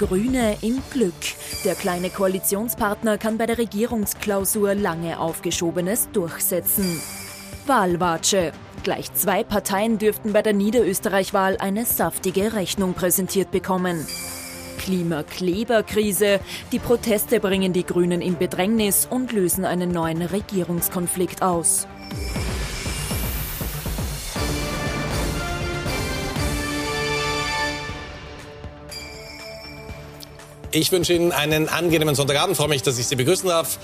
Grüne im Glück. Der kleine Koalitionspartner kann bei der Regierungsklausur lange Aufgeschobenes durchsetzen. Wahlwatsche. Gleich zwei Parteien dürften bei der Niederösterreich-Wahl eine saftige Rechnung präsentiert bekommen. Klimakleberkrise. Die Proteste bringen die Grünen in Bedrängnis und lösen einen neuen Regierungskonflikt aus. Ich wünsche Ihnen einen angenehmen Sonntagabend. Ich freue mich, dass ich Sie begrüßen darf.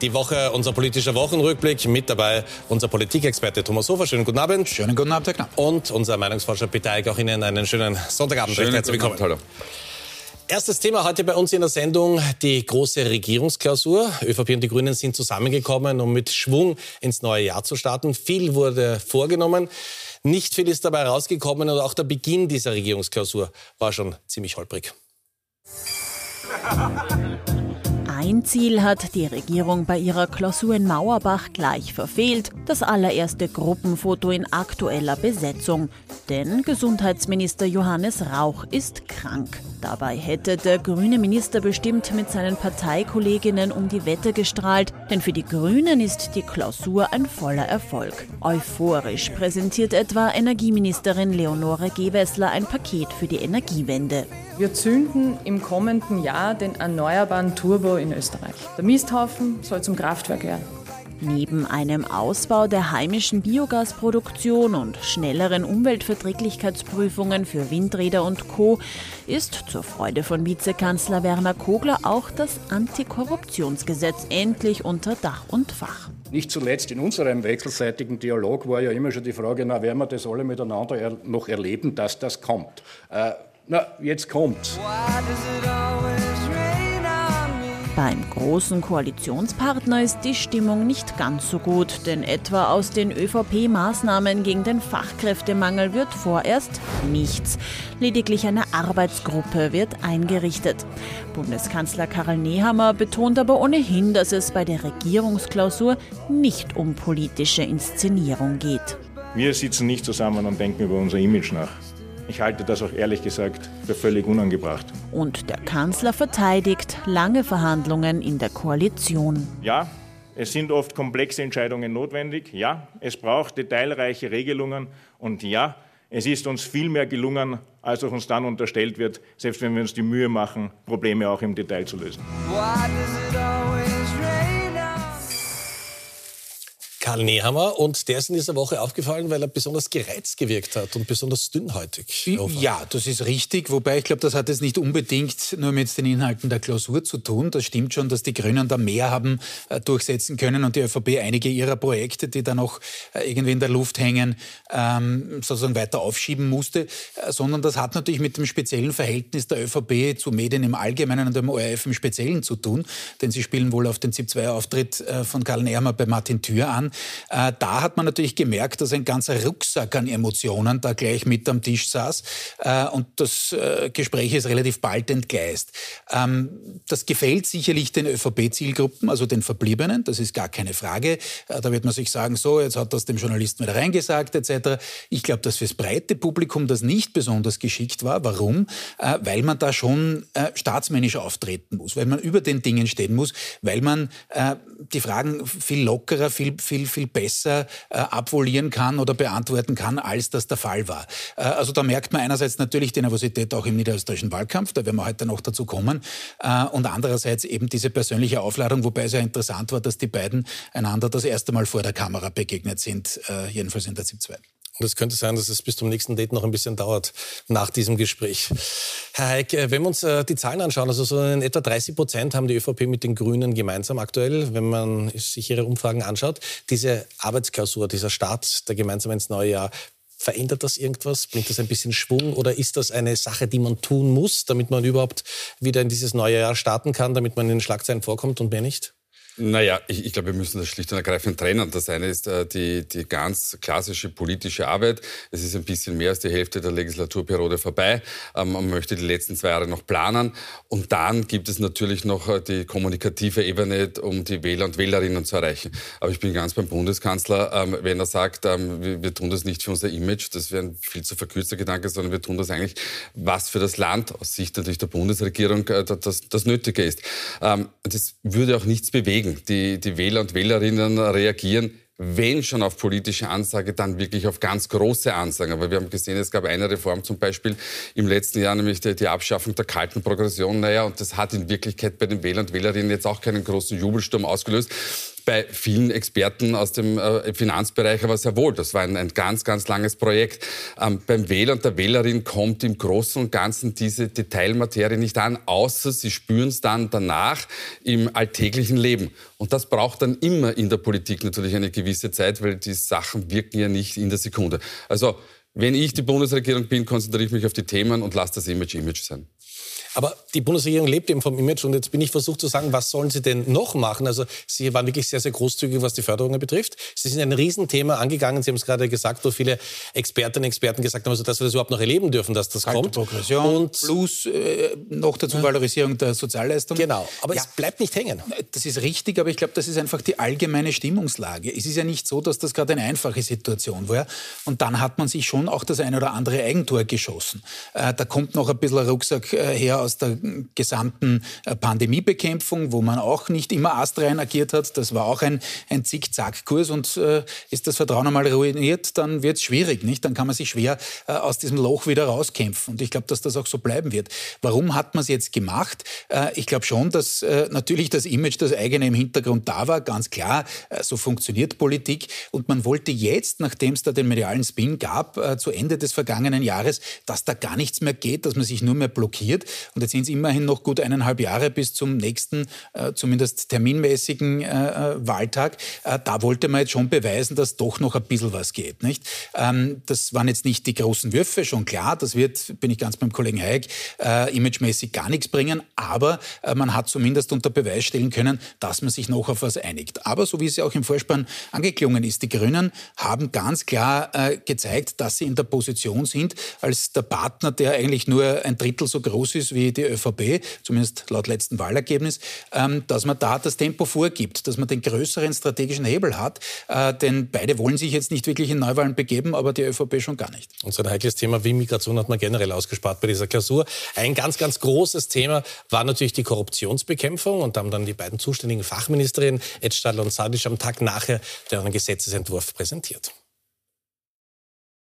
Die Woche, unser politischer Wochenrückblick. Mit dabei unser Politikexperte Thomas Hofer. Schönen guten Abend. Schönen guten Abend, Herr Knapp. Und unser Meinungsforscher Peter Eick. Auch Ihnen einen schönen Sonntagabend. Schönen Herzlich willkommen. Hallo. Erstes Thema heute bei uns in der Sendung, die große Regierungsklausur. ÖVP und die Grünen sind zusammengekommen, um mit Schwung ins neue Jahr zu starten. Viel wurde vorgenommen. Nicht viel ist dabei rausgekommen und auch der Beginn dieser Regierungsklausur war schon ziemlich holprig. Ein Ziel hat die Regierung bei ihrer Klausur in Mauerbach gleich verfehlt, das allererste Gruppenfoto in aktueller Besetzung. Denn Gesundheitsminister Johannes Rauch ist krank. Dabei hätte der grüne Minister bestimmt mit seinen Parteikolleginnen um die Wette gestrahlt, denn für die Grünen ist die Klausur ein voller Erfolg. Euphorisch präsentiert etwa Energieministerin Leonore Gewessler ein Paket für die Energiewende. Wir zünden im kommenden Jahr den erneuerbaren Turbo in Österreich. Der Misthaufen soll zum Kraftwerk werden. Neben einem Ausbau der heimischen Biogasproduktion und schnelleren Umweltverträglichkeitsprüfungen für Windräder und Co. ist zur Freude von Vizekanzler Werner Kogler auch das Antikorruptionsgesetz endlich unter Dach und Fach. Nicht zuletzt in unserem wechselseitigen Dialog war ja immer schon die Frage, na, werden wir das alle miteinander noch erleben, dass das kommt. Äh, na, jetzt kommt's. Beim großen Koalitionspartner ist die Stimmung nicht ganz so gut, denn etwa aus den ÖVP-Maßnahmen gegen den Fachkräftemangel wird vorerst nichts. Lediglich eine Arbeitsgruppe wird eingerichtet. Bundeskanzler Karl Nehammer betont aber ohnehin, dass es bei der Regierungsklausur nicht um politische Inszenierung geht. Wir sitzen nicht zusammen und denken über unser Image nach. Ich halte das auch ehrlich gesagt für völlig unangebracht. Und der Kanzler verteidigt lange Verhandlungen in der Koalition. Ja, es sind oft komplexe Entscheidungen notwendig. Ja, es braucht detailreiche Regelungen. Und ja, es ist uns viel mehr gelungen, als auch uns dann unterstellt wird, selbst wenn wir uns die Mühe machen, Probleme auch im Detail zu lösen. Karl Nehammer und der ist in dieser Woche aufgefallen, weil er besonders gereizt gewirkt hat und besonders dünnhäutig. Ja, das ist richtig, wobei ich glaube, das hat jetzt nicht unbedingt nur mit den Inhalten der Klausur zu tun. Das stimmt schon, dass die Grünen da mehr haben äh, durchsetzen können und die ÖVP einige ihrer Projekte, die da noch äh, irgendwie in der Luft hängen, ähm, sozusagen weiter aufschieben musste, äh, sondern das hat natürlich mit dem speziellen Verhältnis der ÖVP zu Medien im Allgemeinen und dem ORF im Speziellen zu tun, denn sie spielen wohl auf den ZIP-2-Auftritt äh, von Karl Nehammer bei Martin Thür an. Äh, da hat man natürlich gemerkt, dass ein ganzer Rucksack an Emotionen da gleich mit am Tisch saß äh, und das äh, Gespräch ist relativ bald entgleist. Ähm, das gefällt sicherlich den ÖVP-Zielgruppen, also den Verbliebenen, das ist gar keine Frage. Äh, da wird man sich sagen, so, jetzt hat das dem Journalisten wieder reingesagt etc. Ich glaube, dass fürs breite Publikum das nicht besonders geschickt war. Warum? Äh, weil man da schon äh, staatsmännisch auftreten muss, weil man über den Dingen stehen muss, weil man die Fragen viel lockerer, viel, viel viel, besser äh, abvolieren kann oder beantworten kann, als das der Fall war. Äh, also da merkt man einerseits natürlich die Nervosität auch im niederösterreichischen Wahlkampf, da werden wir heute noch dazu kommen, äh, und andererseits eben diese persönliche Aufladung, wobei es ja interessant war, dass die beiden einander das erste Mal vor der Kamera begegnet sind, äh, jedenfalls in der ZIP 2. Und es könnte sein, dass es bis zum nächsten Date noch ein bisschen dauert nach diesem Gespräch. Herr Heik, äh, wenn wir uns äh, die Zahlen anschauen, also so in etwa 30 Prozent haben die ÖVP mit den Grünen gemeinsam aktuell, wenn man sich ihre Umfragen anschaut. Diese Arbeitsklausur, dieser Start der gemeinsam ins neue Jahr, Verändert das irgendwas? Bringt das ein bisschen Schwung oder ist das eine Sache, die man tun muss, damit man überhaupt wieder in dieses neue Jahr starten kann, damit man in den Schlagzeilen vorkommt und mehr nicht? Naja, ich, ich glaube, wir müssen das schlicht und ergreifend trennen. Das eine ist äh, die, die ganz klassische politische Arbeit. Es ist ein bisschen mehr als die Hälfte der Legislaturperiode vorbei. Ähm, man möchte die letzten zwei Jahre noch planen. Und dann gibt es natürlich noch äh, die kommunikative Ebene, um die Wähler und Wählerinnen zu erreichen. Aber ich bin ganz beim Bundeskanzler, ähm, wenn er sagt, ähm, wir, wir, tun das nicht für unser Image, das wäre ein viel zu verkürzter Gedanke, sondern wir tun das eigentlich, was für das Land aus Sicht natürlich der Bundesregierung äh, das, das Nötige ist. Ähm, das würde auch nichts bewegen. Die, die Wähler und Wählerinnen reagieren wenn schon auf politische Ansage, dann wirklich auf ganz große Ansagen. Aber wir haben gesehen, es gab eine Reform zum Beispiel im letzten Jahr, nämlich die, die Abschaffung der kalten Progression. Naja, und das hat in Wirklichkeit bei den Wählern und Wählerinnen jetzt auch keinen großen Jubelsturm ausgelöst bei vielen Experten aus dem äh, Finanzbereich aber sehr wohl. Das war ein, ein ganz, ganz langes Projekt. Ähm, beim Wähler und der Wählerin kommt im Großen und Ganzen diese Detailmaterie nicht an, außer sie spüren es dann danach im alltäglichen Leben. Und das braucht dann immer in der Politik natürlich eine gewisse Zeit, weil die Sachen wirken ja nicht in der Sekunde. Also wenn ich die Bundesregierung bin, konzentriere ich mich auf die Themen und lasse das Image Image sein. Aber die Bundesregierung lebt eben vom Image und jetzt bin ich versucht zu sagen, was sollen sie denn noch machen? Also sie waren wirklich sehr, sehr großzügig, was die Förderungen betrifft. Sie sind ein Riesenthema angegangen. Sie haben es gerade gesagt, wo viele Expertinnen und Experten gesagt haben, also dass wir das überhaupt noch erleben dürfen, dass das Kalte kommt. Progression und plus äh, noch dazu ja. Valorisierung der Sozialleistung. Genau, aber ja. es bleibt nicht hängen. Das ist richtig, aber ich glaube, das ist einfach die allgemeine Stimmungslage. Es ist ja nicht so, dass das gerade eine einfache Situation war. Und dann hat man sich schon auch das eine oder andere Eigentor geschossen. Äh, da kommt noch ein bisschen ein Rucksack äh, her aus der gesamten äh, Pandemiebekämpfung, wo man auch nicht immer astrein agiert hat. Das war auch ein, ein Zickzackkurs und äh, ist das Vertrauen einmal ruiniert, dann wird es schwierig. Nicht? Dann kann man sich schwer äh, aus diesem Loch wieder rauskämpfen. Und ich glaube, dass das auch so bleiben wird. Warum hat man es jetzt gemacht? Äh, ich glaube schon, dass äh, natürlich das Image, das eigene im Hintergrund da war, ganz klar, äh, so funktioniert Politik. Und man wollte jetzt, nachdem es da den medialen Spin gab, zu Ende des vergangenen Jahres, dass da gar nichts mehr geht, dass man sich nur mehr blockiert. Und jetzt sind es immerhin noch gut eineinhalb Jahre bis zum nächsten, äh, zumindest terminmäßigen äh, äh, Wahltag. Äh, da wollte man jetzt schon beweisen, dass doch noch ein bisschen was geht. Nicht? Ähm, das waren jetzt nicht die großen Würfe, schon klar. Das wird, bin ich ganz beim Kollegen Hayek, äh, imagemäßig gar nichts bringen. Aber äh, man hat zumindest unter Beweis stellen können, dass man sich noch auf was einigt. Aber so wie es ja auch im Vorspann angeklungen ist, die Grünen haben ganz klar gezeigt, dass sie in der Position sind, als der Partner, der eigentlich nur ein Drittel so groß ist wie die ÖVP, zumindest laut letztem Wahlergebnis, ähm, dass man da das Tempo vorgibt, dass man den größeren strategischen Hebel hat. Äh, denn beide wollen sich jetzt nicht wirklich in Neuwahlen begeben, aber die ÖVP schon gar nicht. Und so ein heikles Thema wie Migration hat man generell ausgespart bei dieser Klausur. Ein ganz, ganz großes Thema war natürlich die Korruptionsbekämpfung. Und da haben dann die beiden zuständigen Fachministerinnen, Ed Stadler und Sadisch, am Tag nachher den Gesetzesentwurf präsentiert.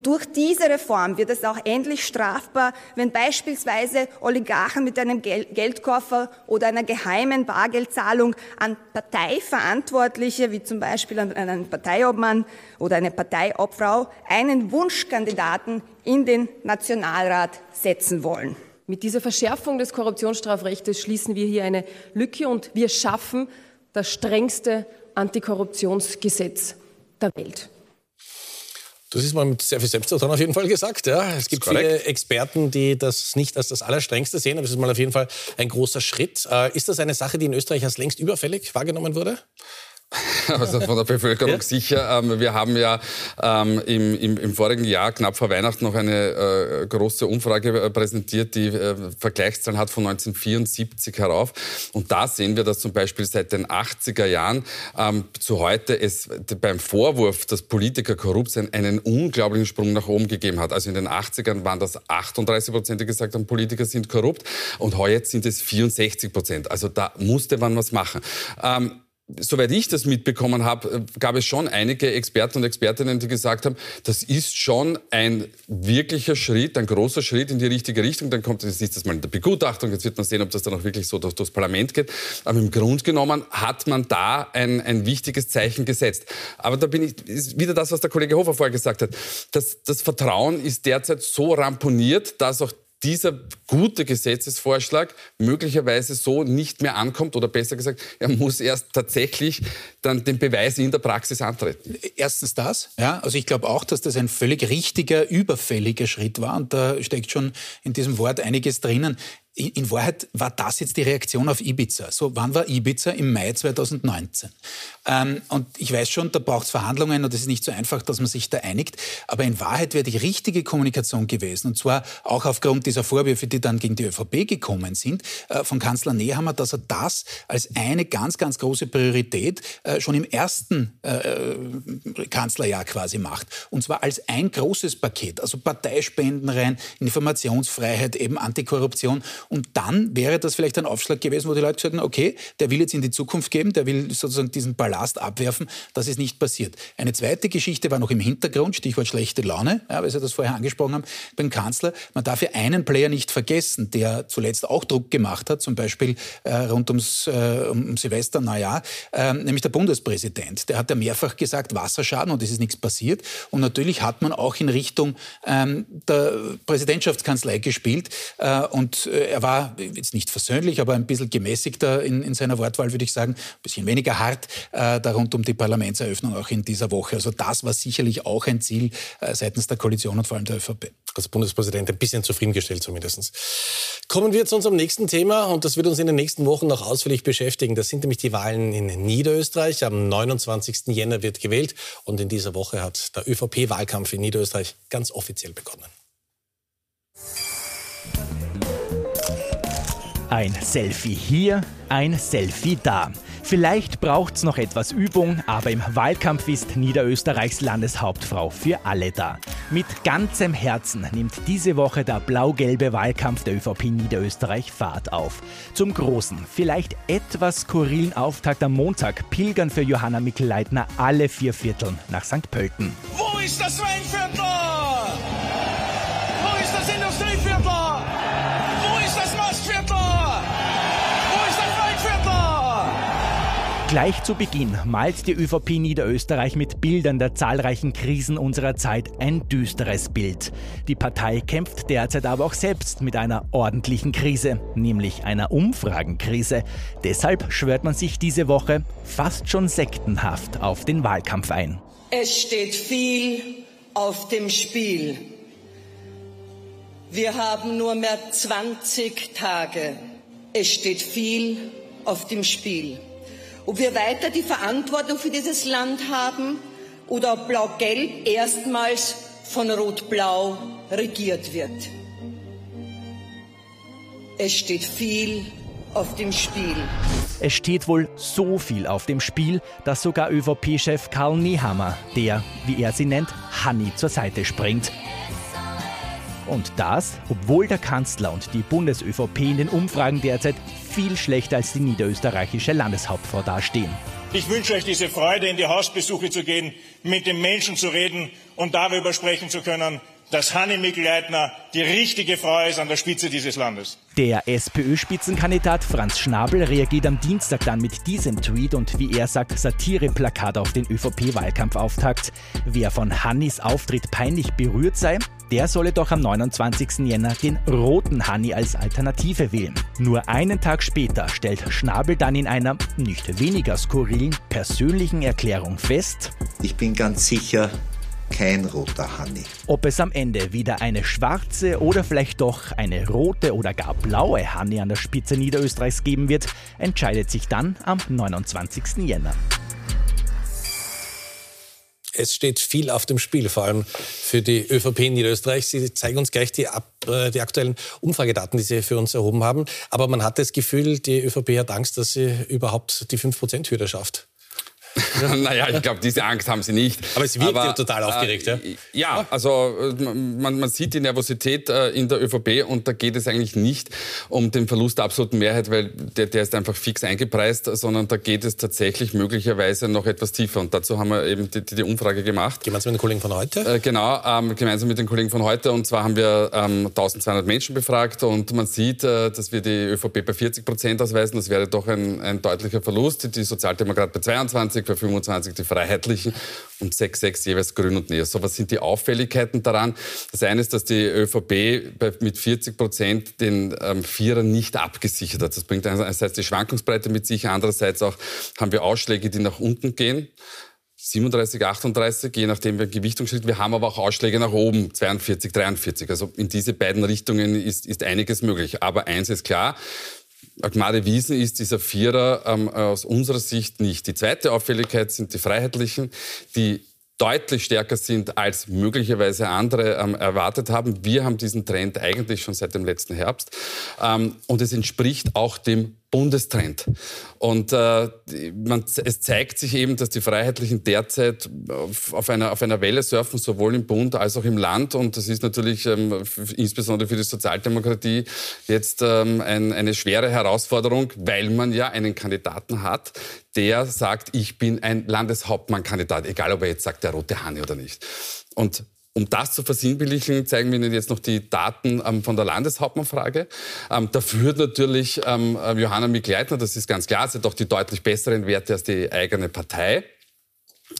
Durch diese Reform wird es auch endlich strafbar, wenn beispielsweise Oligarchen mit einem Geldkoffer oder einer geheimen Bargeldzahlung an Parteiverantwortliche, wie zum Beispiel an einen Parteiobmann oder eine Parteiobfrau, einen Wunschkandidaten in den Nationalrat setzen wollen. Mit dieser Verschärfung des Korruptionsstrafrechts schließen wir hier eine Lücke und wir schaffen das strengste Antikorruptionsgesetz der Welt. Das ist mal mit sehr viel Selbstvertrauen auf jeden Fall gesagt. Ja. Es gibt viele Experten, die das nicht als das Allerstrengste sehen, aber es ist mal auf jeden Fall ein großer Schritt. Äh, ist das eine Sache, die in Österreich als längst überfällig wahrgenommen wurde? also von der Bevölkerung ja. sicher. Ähm, wir haben ja ähm, im, im, im, vorigen Jahr, knapp vor Weihnachten, noch eine äh, große Umfrage äh, präsentiert, die äh, Vergleichszahlen hat von 1974 herauf. Und da sehen wir, dass zum Beispiel seit den 80er Jahren ähm, zu heute es beim Vorwurf, dass Politiker korrupt sind, einen unglaublichen Sprung nach oben gegeben hat. Also in den 80ern waren das 38 Prozent, die gesagt haben, Politiker sind korrupt. Und heute sind es 64 Prozent. Also da musste man was machen. Ähm, soweit ich das mitbekommen habe, äh, gab es schon einige Experten und Expertinnen, die gesagt haben, das ist schon ein wirklicher Schritt, ein großer Schritt in die richtige Richtung. Dann kommt jetzt das mal in der Begutachtung, jetzt wird man sehen, ob das dann auch wirklich so durch, durchs Parlament geht. Aber im Grunde genommen hat man da ein, ein wichtiges Zeichen gesetzt. Aber da bin ich, ist wieder das, was der Kollege Hofer vorher gesagt hat. Das, das Vertrauen ist derzeit so ramponiert, dass auch dieser gute Gesetzesvorschlag möglicherweise so nicht mehr ankommt oder besser gesagt, er muss erst tatsächlich dann den Beweis in der Praxis antreten. Erstens das, ja, also ich glaube auch, dass das ein völlig richtiger, überfälliger Schritt war und da steckt schon in diesem Wort einiges drinnen in Wahrheit war das jetzt die Reaktion auf Ibiza. So, wann war Ibiza? Im Mai 2019. Ähm, und ich weiß schon, da braucht es Verhandlungen und es ist nicht so einfach, dass man sich da einigt. Aber in Wahrheit wäre die richtige Kommunikation gewesen, und zwar auch aufgrund dieser Vorwürfe, die dann gegen die ÖVP gekommen sind, äh, von Kanzler Nehammer, dass er das als eine ganz, ganz große Priorität äh, schon im ersten äh, Kanzlerjahr quasi macht. Und zwar als ein großes Paket, also Parteispenden rein, Informationsfreiheit, eben Antikorruption. Und dann wäre das vielleicht ein Aufschlag gewesen, wo die Leute gesagt haben, okay, der will jetzt in die Zukunft geben, der will sozusagen diesen Ballast abwerfen. Das ist nicht passiert. Eine zweite Geschichte war noch im Hintergrund, Stichwort schlechte Laune, ja, weil Sie das vorher angesprochen haben, beim Kanzler. Man darf ja einen Player nicht vergessen, der zuletzt auch Druck gemacht hat, zum Beispiel äh, rund ums äh, um Silvester, Neujahr, äh, nämlich der Bundespräsident. Der hat ja mehrfach gesagt, Wasserschaden und es ist nichts passiert. Und natürlich hat man auch in Richtung ähm, der Präsidentschaftskanzlei gespielt. Äh, und äh, er war jetzt nicht versöhnlich, aber ein bisschen gemäßigter in, in seiner Wortwahl, würde ich sagen, ein bisschen weniger hart äh, da rund um die Parlamentseröffnung auch in dieser Woche. Also das war sicherlich auch ein Ziel äh, seitens der Koalition und vor allem der ÖVP. Als Bundespräsident ein bisschen zufriedengestellt zumindest. Kommen wir zu unserem nächsten Thema und das wird uns in den nächsten Wochen noch ausführlich beschäftigen. Das sind nämlich die Wahlen in Niederösterreich. Am 29. Jänner wird gewählt und in dieser Woche hat der ÖVP-Wahlkampf in Niederösterreich ganz offiziell begonnen. Ein Selfie hier, ein Selfie da. Vielleicht braucht's noch etwas Übung, aber im Wahlkampf ist Niederösterreichs Landeshauptfrau für alle da. Mit ganzem Herzen nimmt diese Woche der blau-gelbe Wahlkampf der ÖVP Niederösterreich Fahrt auf. Zum großen, vielleicht etwas skurrilen Auftakt am Montag pilgern für Johanna Mikl-Leitner alle vier Vierteln nach St. Pölten. Wo ist das Weinviertel? Gleich zu Beginn malt die ÖVP Niederösterreich mit Bildern der zahlreichen Krisen unserer Zeit ein düsteres Bild. Die Partei kämpft derzeit aber auch selbst mit einer ordentlichen Krise, nämlich einer Umfragenkrise. Deshalb schwört man sich diese Woche fast schon sektenhaft auf den Wahlkampf ein. Es steht viel auf dem Spiel. Wir haben nur mehr 20 Tage. Es steht viel auf dem Spiel ob wir weiter die Verantwortung für dieses Land haben oder ob Blau-Gelb erstmals von Rot-Blau regiert wird. Es steht viel auf dem Spiel. Es steht wohl so viel auf dem Spiel, dass sogar ÖVP-Chef Karl Nehammer, der, wie er sie nennt, Hanni zur Seite springt. Und das, obwohl der Kanzler und die Bundes-ÖVP in den Umfragen derzeit viel schlechter als die niederösterreichische Landeshauptfrau dastehen. Ich wünsche euch diese Freude, in die Hausbesuche zu gehen, mit den Menschen zu reden und darüber sprechen zu können, dass Hanni Mikl-Leitner die richtige Frau ist an der Spitze dieses Landes. Der SPÖ-Spitzenkandidat Franz Schnabel reagiert am Dienstag dann mit diesem Tweet und wie er sagt, Satireplakat auf den ÖVP-Wahlkampfauftakt. Wer von Hannis Auftritt peinlich berührt sei, der solle doch am 29. Jänner den roten Hanni als Alternative wählen. Nur einen Tag später stellt Schnabel dann in einer nicht weniger skurrilen persönlichen Erklärung fest, ich bin ganz sicher, kein roter Hanni. Ob es am Ende wieder eine schwarze oder vielleicht doch eine rote oder gar blaue Hanni an der Spitze Niederösterreichs geben wird, entscheidet sich dann am 29. Jänner. Es steht viel auf dem Spiel, vor allem für die ÖVP in Niederösterreich. Sie zeigen uns gleich die, ab, äh, die aktuellen Umfragedaten, die Sie für uns erhoben haben. Aber man hat das Gefühl, die ÖVP hat Angst, dass sie überhaupt die 5%-Hürde schafft. naja, ich glaube, diese Angst haben sie nicht. Aber es wirkt ja total aufgeregt, äh, ja? Ja, also äh, man, man sieht die Nervosität äh, in der ÖVP und da geht es eigentlich nicht um den Verlust der absoluten Mehrheit, weil der, der ist einfach fix eingepreist, sondern da geht es tatsächlich möglicherweise noch etwas tiefer. Und dazu haben wir eben die, die, die Umfrage gemacht. Gemeinsam mit den Kollegen von heute? Äh, genau, ähm, gemeinsam mit den Kollegen von heute. Und zwar haben wir ähm, 1200 Menschen befragt und man sieht, äh, dass wir die ÖVP bei 40 Prozent ausweisen. Das wäre doch ein, ein deutlicher Verlust. Die Sozialdemokraten bei 22, bei 25 die Freiheitlichen und 6, 6 jeweils Grün und Neo. So, was sind die Auffälligkeiten daran? Das eine ist, dass die ÖVP bei, mit 40 Prozent den ähm, Vierer nicht abgesichert hat. Das bringt einerseits die Schwankungsbreite mit sich, andererseits auch haben wir Ausschläge, die nach unten gehen. 37, 38, je nachdem, wer Gewichtung steht. Wir haben aber auch Ausschläge nach oben, 42, 43. Also in diese beiden Richtungen ist, ist einiges möglich. Aber eins ist klar, Agmade Wiesen ist dieser Vierer ähm, aus unserer Sicht nicht. Die zweite Auffälligkeit sind die Freiheitlichen, die deutlich stärker sind, als möglicherweise andere ähm, erwartet haben. Wir haben diesen Trend eigentlich schon seit dem letzten Herbst. Ähm, und es entspricht auch dem Bundestrend. Und äh, man, es zeigt sich eben, dass die Freiheitlichen derzeit auf, einer, auf einer Welle surfen, sowohl im Bund als auch im Land. Und das ist natürlich ähm, insbesondere für die Sozialdemokratie jetzt ähm, ein, eine schwere Herausforderung, weil man ja einen Kandidaten hat, der sagt, ich bin ein Landeshauptmannkandidat, egal ob er jetzt sagt, der rote Hahn oder nicht. Und um das zu versinnbildlichen, zeigen wir Ihnen jetzt noch die Daten ähm, von der Landeshauptmannfrage. Ähm, da führt natürlich ähm, äh, Johanna Mikl-Leitner, das ist ganz klar, sie hat doch die deutlich besseren Werte als die eigene Partei.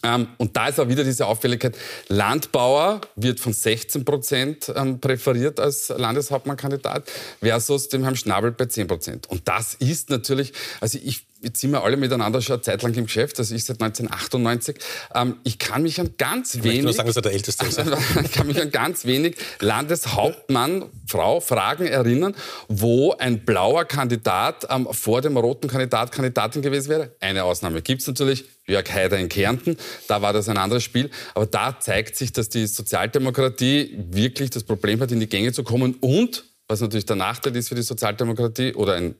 Ähm, und da ist auch wieder diese Auffälligkeit. Landbauer wird von 16 Prozent ähm, präferiert als Landeshauptmannkandidat versus dem Herrn Schnabel bei 10 Prozent. Und das ist natürlich, also ich, jetzt sind wir alle miteinander schon eine Zeit lang im Geschäft, also ich seit 1998. Ähm, ich kann mich an ganz ich wenig... nur sagen, dass er der Älteste ist. ich kann mich an ganz wenig Landeshauptmann, Frau Fragen erinnern, wo ein blauer Kandidat ähm, vor dem roten Kandidat Kandidatin gewesen wäre. Eine Ausnahme gibt es natürlich, Jörg Haider in Kärnten, da war das ein anderes Spiel. Aber da zeigt sich, dass die Sozialdemokratie wirklich das Problem hat, in die Gänge zu kommen und was natürlich der Nachteil ist für die Sozialdemokratie oder ein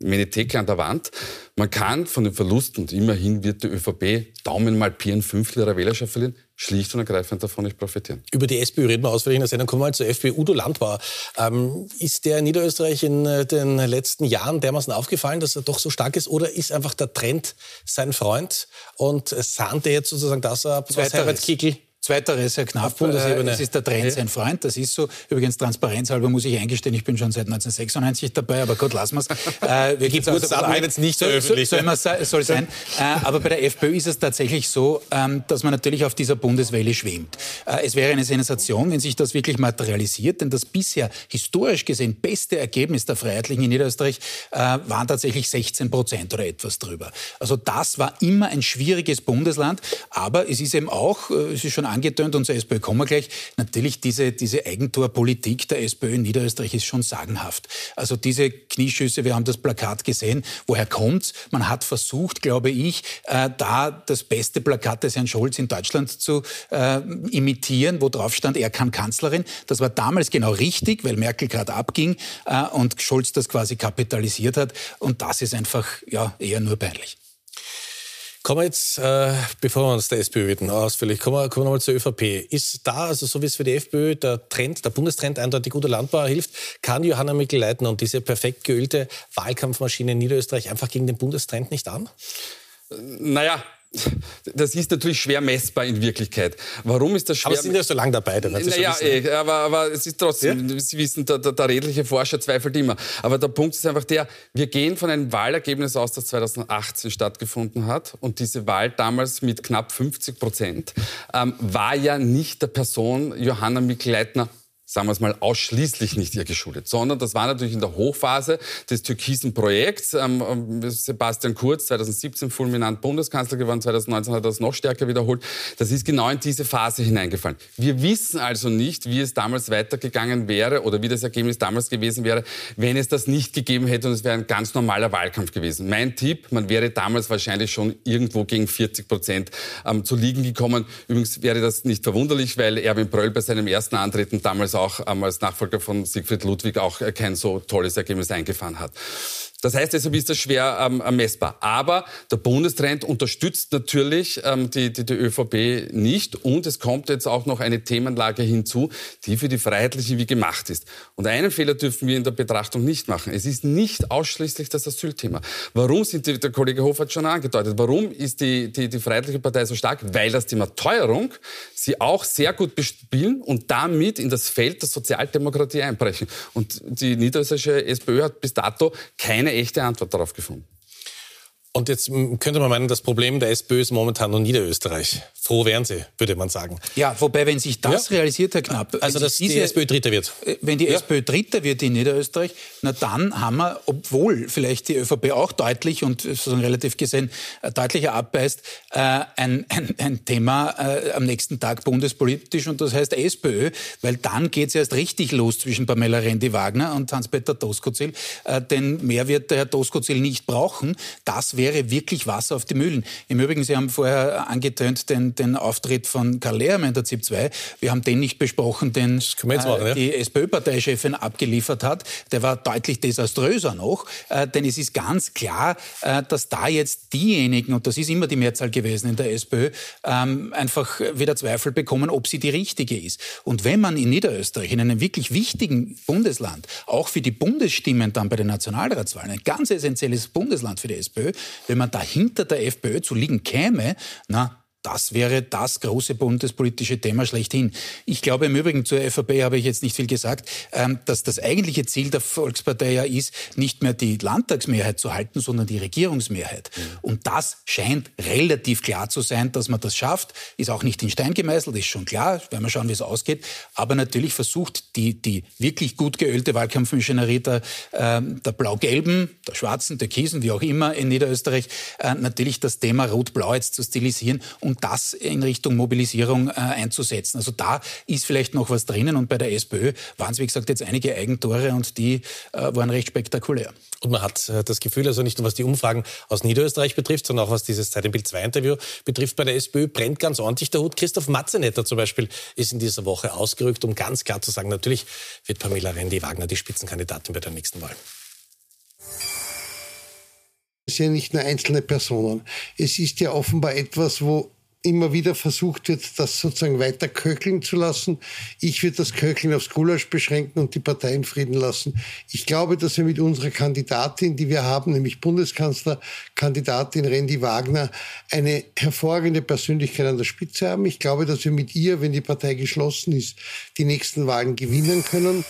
Menetheke an der Wand. Man kann von den Verlusten, und immerhin wird die ÖVP Daumen mal Pi ein Fünftel ihrer Wählerschaft verlieren, schlicht und ergreifend davon nicht profitieren. Über die SPÖ reden wir ausführlich in der Sendung. Kommen wir mal zur FPÖ. Udo Landbauer. Ähm, ist der in Niederösterreich in äh, den letzten Jahren dermaßen aufgefallen, dass er doch so stark ist? Oder ist einfach der Trend sein Freund und sahnt er jetzt sozusagen das ab, was Herbert Kickl Zweiteres, Herr Knapp, Bundesebene. es ist der Trend sein Freund, das ist so. Übrigens, transparenzhalber muss ich eingestehen, ich bin schon seit 1996 dabei, aber Gott, lassen wir es. Äh, wir Geburtsdatum also, jetzt nicht soll, öffentlich. Soll, soll, soll sein. äh, aber bei der FPÖ ist es tatsächlich so, ähm, dass man natürlich auf dieser Bundeswelle schwimmt. Äh, es wäre eine Sensation, wenn sich das wirklich materialisiert, denn das bisher historisch gesehen beste Ergebnis der Freiheitlichen in Niederösterreich äh, waren tatsächlich 16 Prozent oder etwas drüber. Also das war immer ein schwieriges Bundesland, aber es ist eben auch, äh, es ist schon angetönt und zur SPÖ kommen wir gleich. Natürlich, diese, diese Eigentorpolitik der SPÖ in Niederösterreich ist schon sagenhaft. Also diese Knieschüsse, wir haben das Plakat gesehen, woher kommt's? Man hat versucht, glaube ich, äh, da das beste Plakat des Herrn Scholz in Deutschland zu äh, imitieren, wo drauf stand, er kann Kanzlerin. Das war damals genau richtig, weil Merkel gerade abging äh, und Scholz das quasi kapitalisiert hat. Und das ist einfach ja, eher nur peinlich. Kommen wir jetzt, äh, bevor wir uns der SPÖ widmen, ausführlich, kommen wir, kommen wir mal zur ÖVP. Ist da, also so wie es für die FPÖ der Trend, der Bundestrend eindeutig guter Landbauer hilft, kann Johanna Mikl-Leitner und diese perfekt geölte Wahlkampfmaschine in Niederösterreich einfach gegen den Bundestrend nicht an? Naja, das ist natürlich schwer messbar in Wirklichkeit. Warum ist das schwer? Aber Sie sind ja so lange dabei. Dann naja, eh, aber, aber es ist trotzdem, ja? Sie wissen, der, der, der, redliche Forscher zweifelt immer. Aber der Punkt ist einfach der, wir gehen von einem Wahlergebnis aus, das 2018 stattgefunden hat. Und diese Wahl damals mit knapp 50 Prozent ähm, war ja nicht der Person Johanna Mikl-Leitner sagen wir es mal, ausschließlich nicht ihr geschuldet, sondern das war natürlich in der Hochphase des türkisen Projekts. Ähm, ähm Sebastian Kurz, 2017 fulminant Bundeskanzler geworden, 2019 hat er das noch stärker wiederholt. Das ist genau in diese Phase hineingefallen. Wir wissen also nicht, wie es damals weitergegangen wäre oder wie das Ergebnis damals gewesen wäre, wenn es das nicht gegeben hätte und es wäre ein ganz normaler Wahlkampf gewesen. Mein Tipp, man wäre damals wahrscheinlich schon irgendwo gegen 40 Prozent ähm, zu liegen gekommen. Übrigens wäre das nicht verwunderlich, weil Erwin Bröll bei seinem ersten Antreten damals auch auch ähm, als Nachfolger von Siegfried Ludwig auch kein so tolles Ergebnis eingefahren hat. Das heißt, deshalb ist das schwer ähm, messbar. Aber der Bundestrend unterstützt natürlich ähm, die, die, die ÖVP nicht. Und es kommt jetzt auch noch eine Themenlage hinzu, die für die Freiheitliche wie gemacht ist. Und einen Fehler dürfen wir in der Betrachtung nicht machen. Es ist nicht ausschließlich das Asylthema. Warum sind die, der Kollege Hof hat schon angedeutet, warum ist die, die, die Freiheitliche Partei so stark? Weil das Thema Teuerung sie auch sehr gut bespielen und damit in das Feld der Sozialdemokratie einbrechen. Und die niederösterreichische SPÖ hat bis dato keine echte Antwort darauf gefunden. Und jetzt könnte man meinen, das Problem der SPÖ ist momentan nur Niederösterreich. Froh wären sie, würde man sagen. Ja, wobei, wenn sich das ja. realisiert, Herr Knapp. Also, dass diese, die SPÖ Dritter wird. Äh, wenn die ja. SPÖ Dritter wird in Niederösterreich, na dann haben wir, obwohl vielleicht die ÖVP auch deutlich und sozusagen relativ gesehen äh, deutlicher abbeißt, äh, ein, ein, ein Thema äh, am nächsten Tag bundespolitisch und das heißt SPÖ, weil dann geht es erst richtig los zwischen Pamela Rendi-Wagner und Hans-Peter Doskozil. Äh, denn mehr wird der Herr Doskozil nicht brauchen. Das wäre wirklich Wasser auf die Mühlen. Im Übrigen, Sie haben vorher angetönt den, den Auftritt von Karl Lehrmann in der ZIP 2. Wir haben den nicht besprochen, den äh, machen, ja? die SPÖ-Parteichefin abgeliefert hat. Der war deutlich desaströser noch. Äh, denn es ist ganz klar, äh, dass da jetzt diejenigen, und das ist immer die Mehrzahl gewesen in der SPÖ, ähm, einfach wieder Zweifel bekommen, ob sie die richtige ist. Und wenn man in Niederösterreich, in einem wirklich wichtigen Bundesland, auch für die Bundesstimmen dann bei den Nationalratswahlen, ein ganz essentielles Bundesland für die SPÖ, wenn man dahinter der FPÖ zu liegen käme, na, das wäre das große bundespolitische Thema schlechthin. Ich glaube im Übrigen zur ÖVP habe ich jetzt nicht viel gesagt, ähm, dass das eigentliche Ziel der Volkspartei ja ist, nicht mehr die Landtagsmehrheit zu halten, sondern die Regierungsmehrheit. Mhm. Und das scheint relativ klar zu sein, dass man das schafft. Ist auch nicht in Stein gemeißelt, ist schon klar. Werden wir schauen, wie es ausgeht. Aber natürlich versucht die, die wirklich gut geölte Wahlkampfmaschinerie der, äh, der Blau-Gelben, der Schwarzen, der Kiesen, wie auch immer in Niederösterreich, äh, natürlich das Thema Rot-Blau jetzt zu stilisieren und um das in Richtung Mobilisierung äh, einzusetzen. Also da ist vielleicht noch was drinnen und bei der SPÖ waren es, wie gesagt, jetzt einige Eigentore und die äh, waren recht spektakulär. Und man hat äh, das Gefühl, also nicht nur was die Umfragen aus Niederösterreich betrifft, sondern auch was dieses Zeit im Bild 2 Interview betrifft, bei der SPÖ brennt ganz ordentlich der Hut. Christoph Matzenetter zum Beispiel ist in dieser Woche ausgerückt, um ganz klar zu sagen, natürlich wird Pamela Rendi-Wagner die Spitzenkandidatin bei der nächsten Wahl. Es sind ja nicht nur einzelne Personen. Es ist ja offenbar etwas, wo immer wieder versucht wird, das sozusagen weiter köcheln zu lassen. Ich würde das Köcheln aufs Gulasch beschränken und die Partei in Frieden lassen. Ich glaube, dass wir mit unserer Kandidatin, die wir haben, nämlich Bundeskanzlerkandidatin Randy Wagner, eine hervorragende Persönlichkeit an der Spitze haben. Ich glaube, dass wir mit ihr, wenn die Partei geschlossen ist, die nächsten Wahlen gewinnen können.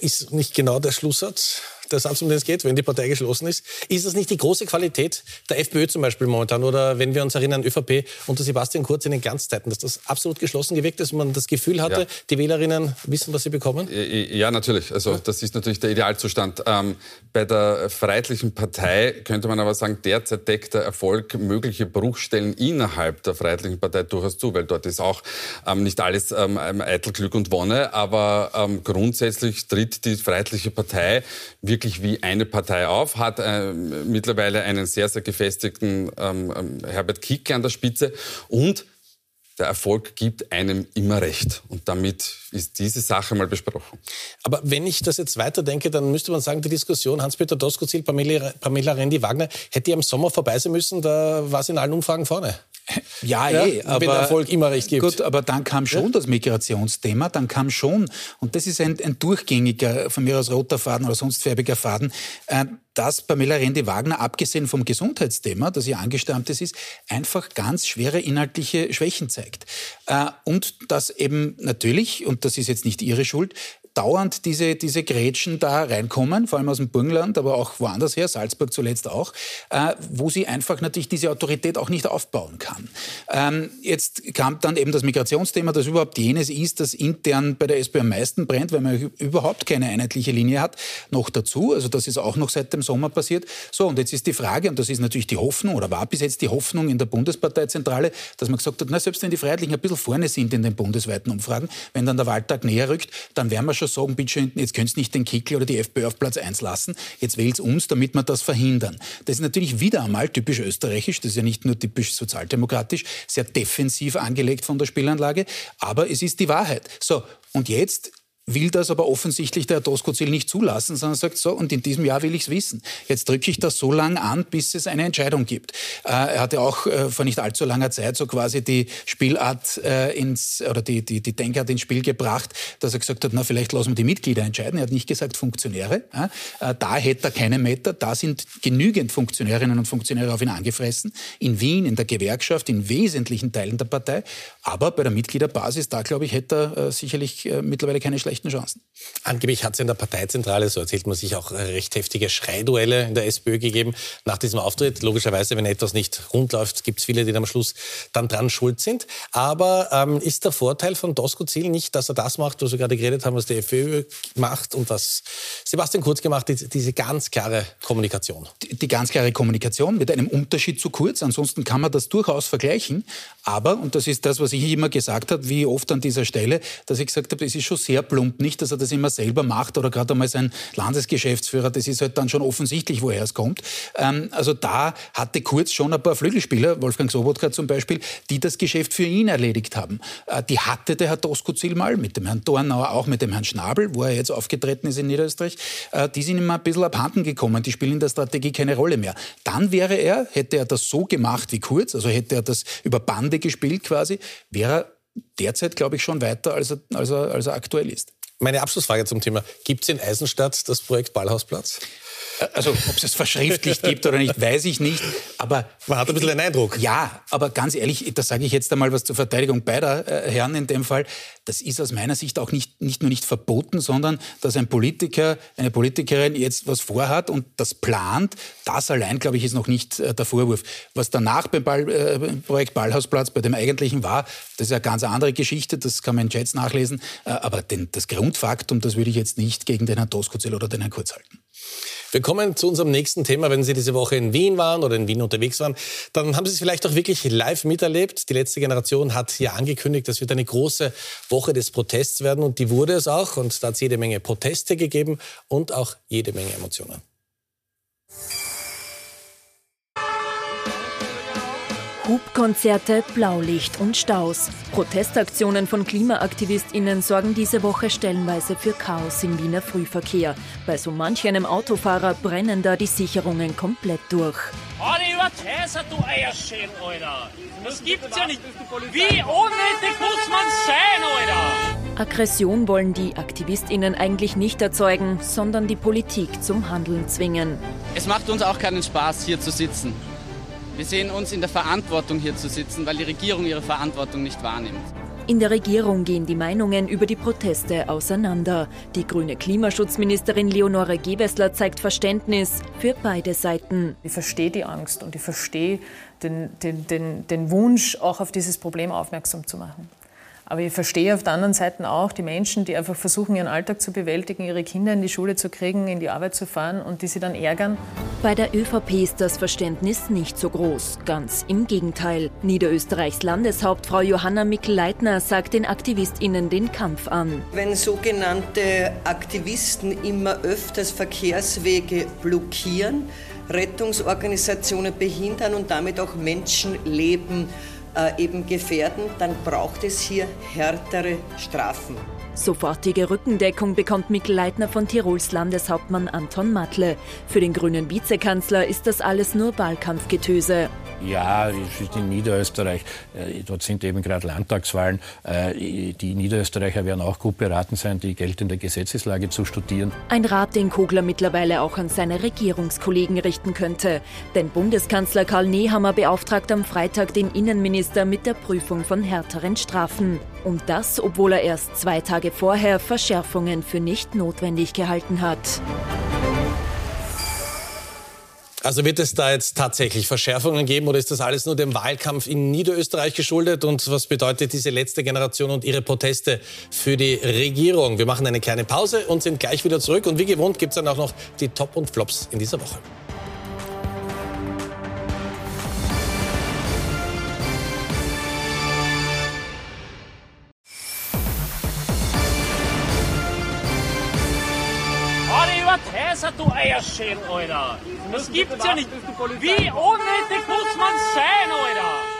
Ist nicht genau der Schlusssatz? Der Satz, um den es geht, wenn die Partei geschlossen ist. Ist das nicht die große Qualität der FPÖ zum Beispiel momentan? Oder wenn wir uns erinnern, ÖVP unter Sebastian Kurz in den Glanzzeiten, dass das absolut geschlossen gewirkt ist, man das Gefühl hatte, ja. die Wählerinnen wissen, was sie bekommen? Ja, natürlich. Also das ist natürlich der Idealzustand. Ähm, bei der Freiheitlichen Partei könnte man aber sagen, derzeit deckt der Erfolg mögliche Bruchstellen innerhalb der Freiheitlichen Partei durchaus zu, weil dort ist auch ähm, nicht alles ähm, eitel Glück und Wonne, aber ähm, grundsätzlich tritt die Freiheitliche Partei wirklich wirklich wie eine Partei auf, hat äh, mittlerweile einen sehr, sehr gefestigten ähm, ähm, Herbert Kickl an der Spitze und der Erfolg gibt einem immer recht. Und damit ist diese Sache mal besprochen. Aber wenn ich das jetzt weiterdenke, dann müsste man sagen, die Diskussion Hans-Peter Doskozil, Pamela, Pamela Rendi-Wagner, hätte ja im Sommer vorbei sein müssen, da war sie in allen Umfragen vorne. Ja, ja eh, aber wenn Erfolg immer recht gibt. Gut, aber dann kam schon ja? das Migrationsthema, dann kam schon, und das ist ein, ein durchgängiger, von mir aus roter Faden oder sonst färbiger Faden, äh, dass Pamela Rendi-Wagner, abgesehen vom Gesundheitsthema, das ihr angestammtes ist, einfach ganz schwere inhaltliche Schwächen zeigt. Äh, und dass eben natürlich, und das ist jetzt nicht ihre Schuld, dauernd diese, diese Grätschen da reinkommen, vor allem aus dem Burgenland, aber auch woanders her, Salzburg zuletzt auch, äh, wo sie einfach natürlich diese Autorität auch nicht aufbauen kann. Ähm, jetzt kam dann eben das Migrationsthema, das überhaupt jenes ist, das intern bei der SPÖ am meisten brennt, weil man überhaupt keine einheitliche Linie hat, noch dazu. Also das ist auch noch seit dem Sommer passiert. So, und jetzt ist die Frage, und das ist natürlich die Hoffnung, oder war bis jetzt die Hoffnung in der Bundesparteizentrale, dass man gesagt hat, na, selbst wenn die Freiheitlichen ein bisschen vorne sind in den bundesweiten Umfragen, wenn dann der Wahltag näher rückt, dann werden wir schon sagen, bitte jetzt könnt ihr nicht den Kickel oder die FPÖ auf Platz 1 lassen, jetzt wählt uns, damit wir das verhindern. Das ist natürlich wieder einmal typisch österreichisch, das ist ja nicht nur typisch sozialdemokratisch, sehr defensiv angelegt von der Spielanlage, aber es ist die Wahrheit. So, und jetzt will das aber offensichtlich der Doskozil nicht zulassen, sondern sagt so, und in diesem Jahr will ich es wissen. Jetzt drücke ich das so lange an, bis es eine Entscheidung gibt. Äh, er hatte auch äh, vor nicht allzu langer Zeit so quasi die Spielart äh, ins, oder die, die, die Denkart ins Spiel gebracht, dass er gesagt hat, na, vielleicht lassen wir die Mitglieder entscheiden. Er hat nicht gesagt Funktionäre. Äh, da hätte er keine Meter. Da sind genügend Funktionärinnen und Funktionäre auf ihn angefressen. In Wien, in der Gewerkschaft, in wesentlichen Teilen der Partei. Aber bei der Mitgliederbasis, da glaube ich, hätte er äh, sicherlich äh, mittlerweile keine schlechte schlechten Chancen. Angeblich hat es in der Parteizentrale, so erzählt man sich, auch recht heftige Schreiduelle in der SPÖ gegeben nach diesem Auftritt. Logischerweise, wenn etwas nicht rund läuft, gibt es viele, die am Schluss dann dran schuld sind. Aber ähm, ist der Vorteil von Doskozil nicht, dass er das macht, was wir gerade geredet haben, was die FPÖ macht und was Sebastian Kurz gemacht hat, diese ganz klare Kommunikation? Die, die ganz klare Kommunikation mit einem Unterschied zu Kurz. Ansonsten kann man das durchaus vergleichen. Aber, und das ist das, was ich immer gesagt habe, wie oft an dieser Stelle, dass ich gesagt habe, es ist schon sehr plump. Nicht, dass er das immer selber macht oder gerade einmal sein Landesgeschäftsführer, das ist halt dann schon offensichtlich, woher es kommt. Ähm, also da hatte Kurz schon ein paar Flügelspieler, Wolfgang Sobotka zum Beispiel, die das Geschäft für ihn erledigt haben. Äh, die hatte der Herr Doskozil mal mit dem Herrn Dornauer, auch mit dem Herrn Schnabel, wo er jetzt aufgetreten ist in Niederösterreich. Äh, die sind immer ein bisschen abhanden gekommen. Die spielen in der Strategie keine Rolle mehr. Dann wäre er, hätte er das so gemacht wie Kurz, also hätte er das über Bande gespielt quasi, wäre er derzeit, glaube ich, schon weiter, als er, als er, als er aktuell ist. Meine Abschlussfrage zum Thema. Gibt es in Eisenstadt das Projekt Ballhausplatz? Also, ob es es verschriftlicht gibt oder nicht, weiß ich nicht. Aber man hat ein bisschen einen Eindruck. Ja, aber ganz ehrlich, da sage ich jetzt einmal was zur Verteidigung beider äh, Herren in dem Fall. Das ist aus meiner Sicht auch nicht, nicht nur nicht verboten, sondern dass ein Politiker, eine Politikerin jetzt was vorhat und das plant, das allein, glaube ich, ist noch nicht äh, der Vorwurf. Was danach beim Ball, äh, Projekt Ballhausplatz, bei dem eigentlichen war, das ist eine ganz andere Geschichte, das kann man in Chats nachlesen. Äh, aber den, das Grundfaktum, das würde ich jetzt nicht gegen den Herrn Doskozil oder den Herrn Kurz halten. Wir kommen zu unserem nächsten Thema. Wenn Sie diese Woche in Wien waren oder in Wien unterwegs waren, dann haben Sie es vielleicht auch wirklich live miterlebt. Die letzte Generation hat ja angekündigt, das wird eine große Woche des Protests werden und die wurde es auch. Und da hat es jede Menge Proteste gegeben und auch jede Menge Emotionen. Hubkonzerte, Blaulicht und Staus. Protestaktionen von KlimaaktivistInnen sorgen diese Woche stellenweise für Chaos im Wiener Frühverkehr. Bei so manch einem Autofahrer brennen da die Sicherungen komplett durch. Alle überteiser, du Eierschäden, Alter! Das gibt's ja nicht! Wie unnötig muss man sein, Alter! Aggression wollen die AktivistInnen eigentlich nicht erzeugen, sondern die Politik zum Handeln zwingen. Es macht uns auch keinen Spaß, hier zu sitzen. Wir sehen uns in der Verantwortung, hier zu sitzen, weil die Regierung ihre Verantwortung nicht wahrnimmt. In der Regierung gehen die Meinungen über die Proteste auseinander. Die grüne Klimaschutzministerin Leonore Gewessler zeigt Verständnis für beide Seiten. Ich verstehe die Angst und ich verstehe den, den, den, den Wunsch, auch auf dieses Problem aufmerksam zu machen. Aber ich verstehe auf der anderen Seite auch die Menschen, die einfach versuchen, ihren Alltag zu bewältigen, ihre Kinder in die Schule zu kriegen, in die Arbeit zu fahren und die sie dann ärgern. Bei der ÖVP ist das Verständnis nicht so groß. Ganz im Gegenteil. Niederösterreichs Landeshauptfrau Johanna Mikl-Leitner sagt den AktivistInnen den Kampf an. Wenn sogenannte Aktivisten immer öfters Verkehrswege blockieren, Rettungsorganisationen behindern und damit auch Menschenleben äh, eben gefährden, dann braucht es hier härtere Strafen. Sofortige Rückendeckung bekommt Mikl Leitner von Tirols Landeshauptmann Anton Matle. Für den grünen Vizekanzler ist das alles nur Wahlkampfgetöse. Ja, es ist in Niederösterreich, äh, dort sind eben gerade Landtagswahlen. Äh, die Niederösterreicher werden auch gut beraten sein, die geltende Gesetzeslage zu studieren. Ein Rat, den Kogler mittlerweile auch an seine Regierungskollegen richten könnte. Denn Bundeskanzler Karl Nehammer beauftragt am Freitag den Innenminister mit der Prüfung von härteren Strafen. Und das, obwohl er erst zwei Tage vorher Verschärfungen für nicht notwendig gehalten hat. Also wird es da jetzt tatsächlich Verschärfungen geben oder ist das alles nur dem Wahlkampf in Niederösterreich geschuldet? Und was bedeutet diese letzte Generation und ihre Proteste für die Regierung? Wir machen eine kleine Pause und sind gleich wieder zurück. Und wie gewohnt gibt es dann auch noch die Top und Flops in dieser Woche. Eierschäden, Alter! Das gibt's ja nicht! Wie unnötig muss man sein, Alter!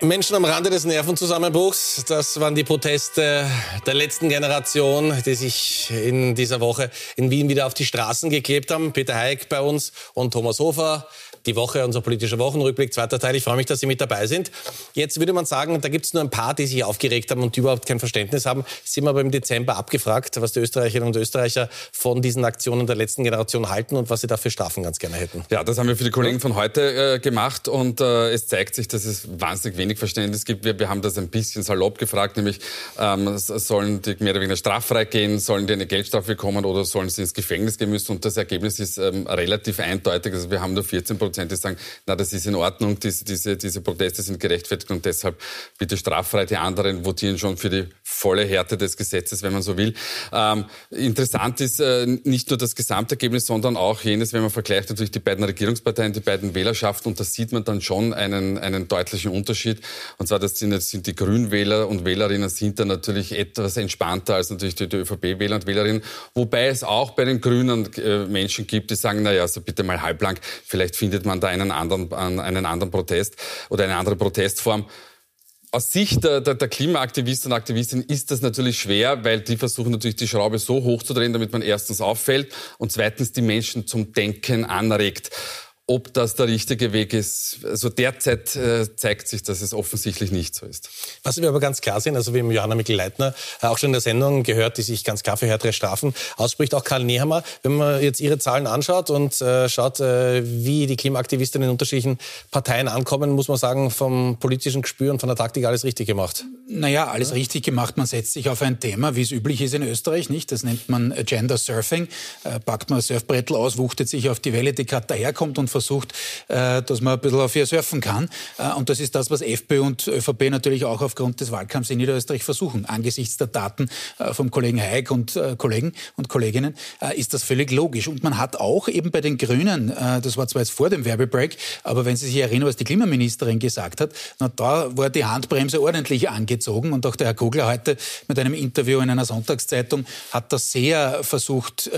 Menschen am Rande des Nervenzusammenbruchs, das waren die Proteste der letzten Generation, die sich in dieser Woche in Wien wieder auf die Straßen geklebt haben. Peter Heik bei uns und Thomas Hofer, die Woche, unser politischer Wochenrückblick, zweiter Teil. Ich freue mich, dass Sie mit dabei sind. Jetzt würde man sagen, da gibt es nur ein paar, die sich aufgeregt haben und überhaupt kein Verständnis haben. Sie haben aber im Dezember abgefragt, was die Österreicherinnen und Österreicher von diesen Aktionen der letzten Generation halten und was sie dafür Strafen ganz gerne hätten. Ja, das haben wir für die Kollegen von heute äh, gemacht und äh, es zeigt sich, dass es wahnsinnig wenig Verständnis gibt. Wir, wir haben das ein bisschen salopp gefragt, nämlich ähm, sollen die mehr oder weniger straffrei gehen, sollen die eine Geldstrafe bekommen oder sollen sie ins Gefängnis gehen müssen? Und das Ergebnis ist ähm, relativ eindeutig. Also wir haben nur 14 Prozent, die sagen, na, das ist in Ordnung, diese, diese, diese Proteste sind gerechtfertigt und deshalb bitte straffrei. Die anderen votieren schon für die volle Härte des Gesetzes, wenn man so will. Ähm, interessant ist äh, nicht nur das Gesamtergebnis, sondern auch jenes, wenn man vergleicht natürlich die beiden Regierungsparteien, die beiden Wählerschaften und da sieht man dann schon einen, einen deutlichen Unterschied. Und zwar, das sind, sind die Grünwähler und Wählerinnen sind da natürlich etwas entspannter als natürlich die, die ÖVP-Wähler und Wählerinnen. Wobei es auch bei den Grünen äh, Menschen gibt, die sagen, na ja, so bitte mal halblang, vielleicht findet man da einen anderen, einen anderen Protest oder eine andere Protestform. Aus Sicht der, der, der Klimaaktivisten und Aktivistinnen ist das natürlich schwer, weil die versuchen natürlich die Schraube so hoch zu drehen, damit man erstens auffällt und zweitens die Menschen zum Denken anregt ob das der richtige Weg ist. Also derzeit äh, zeigt sich, dass es offensichtlich nicht so ist. Was wir aber ganz klar sehen, also wie Johanna Mikl-Leitner äh, auch schon in der Sendung gehört, die sich ganz klar für härtere Strafen ausspricht, auch Karl Nehammer, wenn man jetzt ihre Zahlen anschaut und äh, schaut, äh, wie die Klimaaktivisten in unterschiedlichen Parteien ankommen, muss man sagen, vom politischen Gespür und von der Taktik alles richtig gemacht. Naja, alles ja. richtig gemacht. Man setzt sich auf ein Thema, wie es üblich ist in Österreich, nicht? Das nennt man Gender Surfing. Äh, packt man ein Surfbrettel aus, wuchtet sich auf die Welle, die gerade daherkommt und versucht, äh, dass man ein bisschen auf ihr surfen kann. Äh, und das ist das, was FPÖ und ÖVP natürlich auch aufgrund des Wahlkampfs in Niederösterreich versuchen. Angesichts der Daten äh, vom Kollegen Haig und Kollegen und Kolleginnen ist das völlig logisch. Und man hat auch eben bei den Grünen, das war zwar jetzt vor dem Werbebreak, aber wenn Sie sich erinnern, was die Klimaministerin gesagt hat, na, da war die Handbremse ordentlich angezogen. Und auch der Herr Kogler heute mit einem Interview in einer Sonntagszeitung hat das sehr versucht,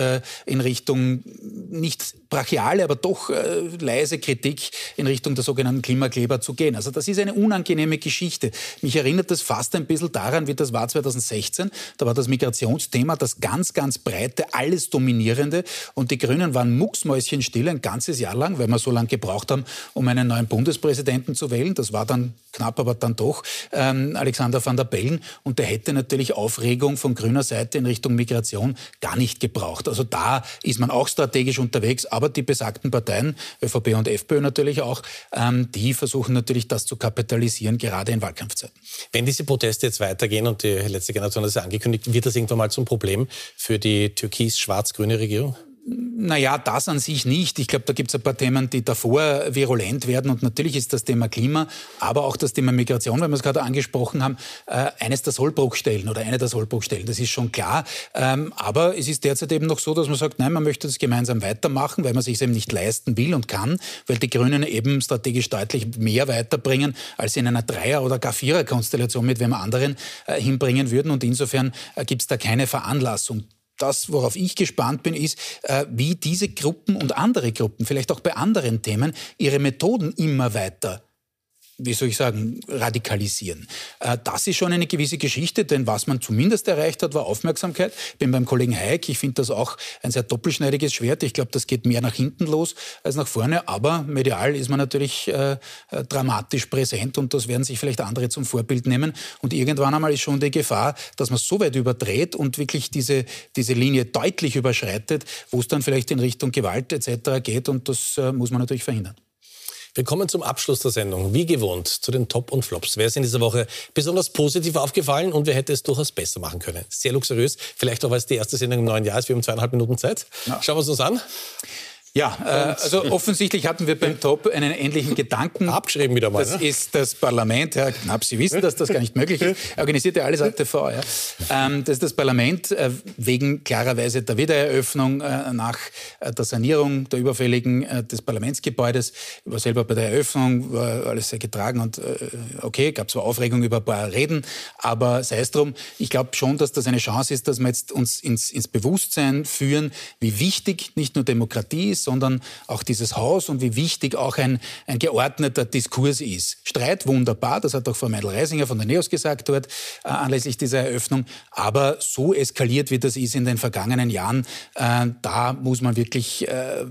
in Richtung nicht brachiale, aber doch leise Kritik in Richtung der sogenannten Klimakleber zu gehen. Also das ist eine unangenehme Geschichte. Mich erinnert das fast ein bisschen daran, wie das war 2016. Da war das Migrationsthema das ganz, ganz breite, alles dominierende. Und die Grünen waren mucksmäuschenstill ein ganzes Jahr lang, weil wir so lange gebraucht haben, um einen neuen Bundespräsidenten zu wählen. Das war dann knapp, aber dann doch ähm, Alexander van der Bellen. Und der hätte natürlich Aufregung von grüner Seite in Richtung Migration gar nicht gebraucht. Also da ist man auch strategisch unterwegs. Aber die besagten Parteien, ÖVP und FPÖ natürlich auch, ähm, die versuchen natürlich das zu kapitalisieren, gerade in Wahlkampfzeiten. Wenn diese Proteste jetzt weitergehen und die letzte Generation hat es angekündigt, wird das irgendwann mal zum Problem für die türkis-schwarz-grüne Regierung? Naja, das an sich nicht. Ich glaube, da gibt es ein paar Themen, die davor virulent werden. Und natürlich ist das Thema Klima, aber auch das Thema Migration, weil wir es gerade angesprochen haben, äh, eines der Sollbruchstellen oder eine der Sollbruchstellen. Das ist schon klar. Ähm, aber es ist derzeit eben noch so, dass man sagt, nein, man möchte das gemeinsam weitermachen, weil man sich eben nicht leisten will und kann, weil die Grünen eben strategisch deutlich mehr weiterbringen, als in einer Dreier- oder gar Vierer-Konstellation mit wem anderen äh, hinbringen würden. Und insofern äh, gibt es da keine Veranlassung das, worauf ich gespannt bin, ist, äh, wie diese Gruppen und andere Gruppen, vielleicht auch bei anderen Themen, ihre Methoden immer weiter wie soll ich sagen, radikalisieren. Äh, das ist schon eine gewisse Geschichte, denn was man zumindest erreicht hat, war Aufmerksamkeit. Ich bin beim Kollegen Hayek, ich finde das auch ein sehr doppelschneidiges Schwert. Ich glaube, das geht mehr nach hinten los als nach vorne, aber medial ist man natürlich äh, äh, dramatisch präsent und das werden sich vielleicht andere zum Vorbild nehmen. Und irgendwann einmal ist schon die Gefahr, dass man so weit überdreht und wirklich diese, diese Linie deutlich überschreitet, wo es dann vielleicht in Richtung Gewalt etc. geht und das äh, muss man natürlich verhindern. Wir kommen zum Abschluss der Sendung. Wie gewohnt zu den Top und Flops. Wer ist in dieser Woche besonders positiv aufgefallen und wer hätte es durchaus besser machen können? Sehr luxuriös. Vielleicht auch, weil es die erste Sendung im neuen Jahr ist. Wir haben zweieinhalb Minuten Zeit. Ja. Schauen wir uns das an. Ja, äh, also offensichtlich hatten wir beim Top einen ähnlichen Gedanken. Abgeschrieben wieder mal. Das ne? ist das Parlament, Herr Knapp, Sie wissen, dass das gar nicht möglich ist. Er organisiert ja alles ATV. Ja. Ähm, das ist das Parlament äh, wegen klarerweise der Wiedereröffnung äh, nach äh, der Sanierung der überfälligen äh, des Parlamentsgebäudes. Ich war selber bei der Eröffnung, war alles sehr getragen und äh, okay, gab zwar Aufregung über ein paar Reden, aber sei es drum. Ich glaube schon, dass das eine Chance ist, dass wir jetzt uns ins, ins Bewusstsein führen, wie wichtig nicht nur Demokratie ist, ist, sondern auch dieses Haus und wie wichtig auch ein, ein geordneter Diskurs ist. Streit wunderbar, das hat auch Frau Meidel-Reisinger von der NEOS gesagt dort äh, anlässlich dieser Eröffnung, aber so eskaliert, wie das ist in den vergangenen Jahren, äh, da muss man wirklich äh,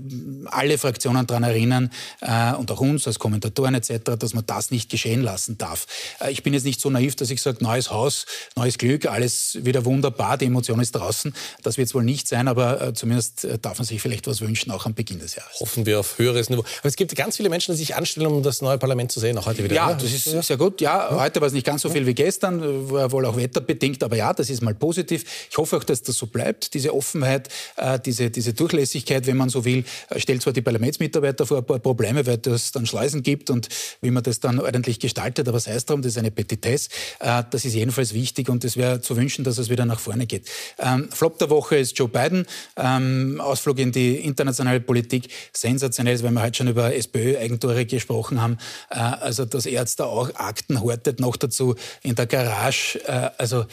alle Fraktionen daran erinnern äh, und auch uns als Kommentatoren etc., dass man das nicht geschehen lassen darf. Äh, ich bin jetzt nicht so naiv, dass ich sage, neues Haus, neues Glück, alles wieder wunderbar, die Emotion ist draußen. Das wird es wohl nicht sein, aber äh, zumindest darf man sich vielleicht was wünschen, auch am Beginn des Jahres. Hoffen wir auf höheres Niveau. Aber es gibt ganz viele Menschen, die sich anstellen, um das neue Parlament zu sehen, auch heute wieder. Ja, das ist sehr gut. Ja, heute war es nicht ganz so viel wie gestern, war wohl auch wetterbedingt, aber ja, das ist mal positiv. Ich hoffe auch, dass das so bleibt. Diese Offenheit, äh, diese, diese Durchlässigkeit, wenn man so will, äh, stellt zwar die Parlamentsmitarbeiter vor ein paar Probleme, weil es dann Schleusen gibt und wie man das dann ordentlich gestaltet, aber sei es darum, das ist eine Petitesse. Äh, das ist jedenfalls wichtig und es wäre zu wünschen, dass es wieder nach vorne geht. Ähm, Flop der Woche ist Joe Biden. Ähm, Ausflug in die internationale Politik. Sensationell, weil wir heute schon über SPÖ-Eigentore gesprochen haben. Äh, also, dass er jetzt da auch Akten hortet, noch dazu in der Garage. Äh, also,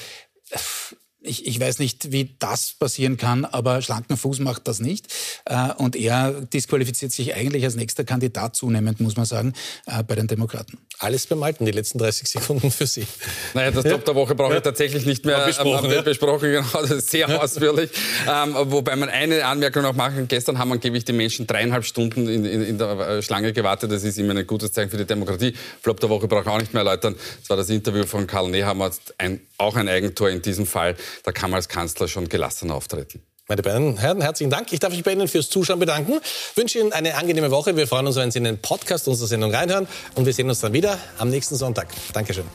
ich, ich, weiß nicht, wie das passieren kann, aber schlanken Fuß macht das nicht. Äh, und er disqualifiziert sich eigentlich als nächster Kandidat zunehmend, muss man sagen, äh, bei den Demokraten. Alles beim Alten, die letzten 30 Sekunden für Sie. Naja, das Top der Woche brauche ich tatsächlich nicht mehr besprochen. Ähm, besprochen genau, das ist sehr ausführlich. Ähm, wobei man eine Anmerkung noch machen kann. Gestern haben angeblich die Menschen dreieinhalb Stunden in, in, in, der äh, Schlange gewartet. Das ist immer ein gutes Zeichen für die Demokratie. Flop der Woche brauche ich auch nicht mehr erläutern. Das war das Interview von Karl Nehammer, ein, auch ein Eigentor in diesem Fall. Da kann man als Kanzler schon gelassen auftreten. Meine beiden Herren, herzlichen Dank. Ich darf mich bei Ihnen fürs Zuschauen bedanken. Ich wünsche Ihnen eine angenehme Woche. Wir freuen uns, wenn Sie in den Podcast unserer Sendung reinhören. Und wir sehen uns dann wieder am nächsten Sonntag. Dankeschön.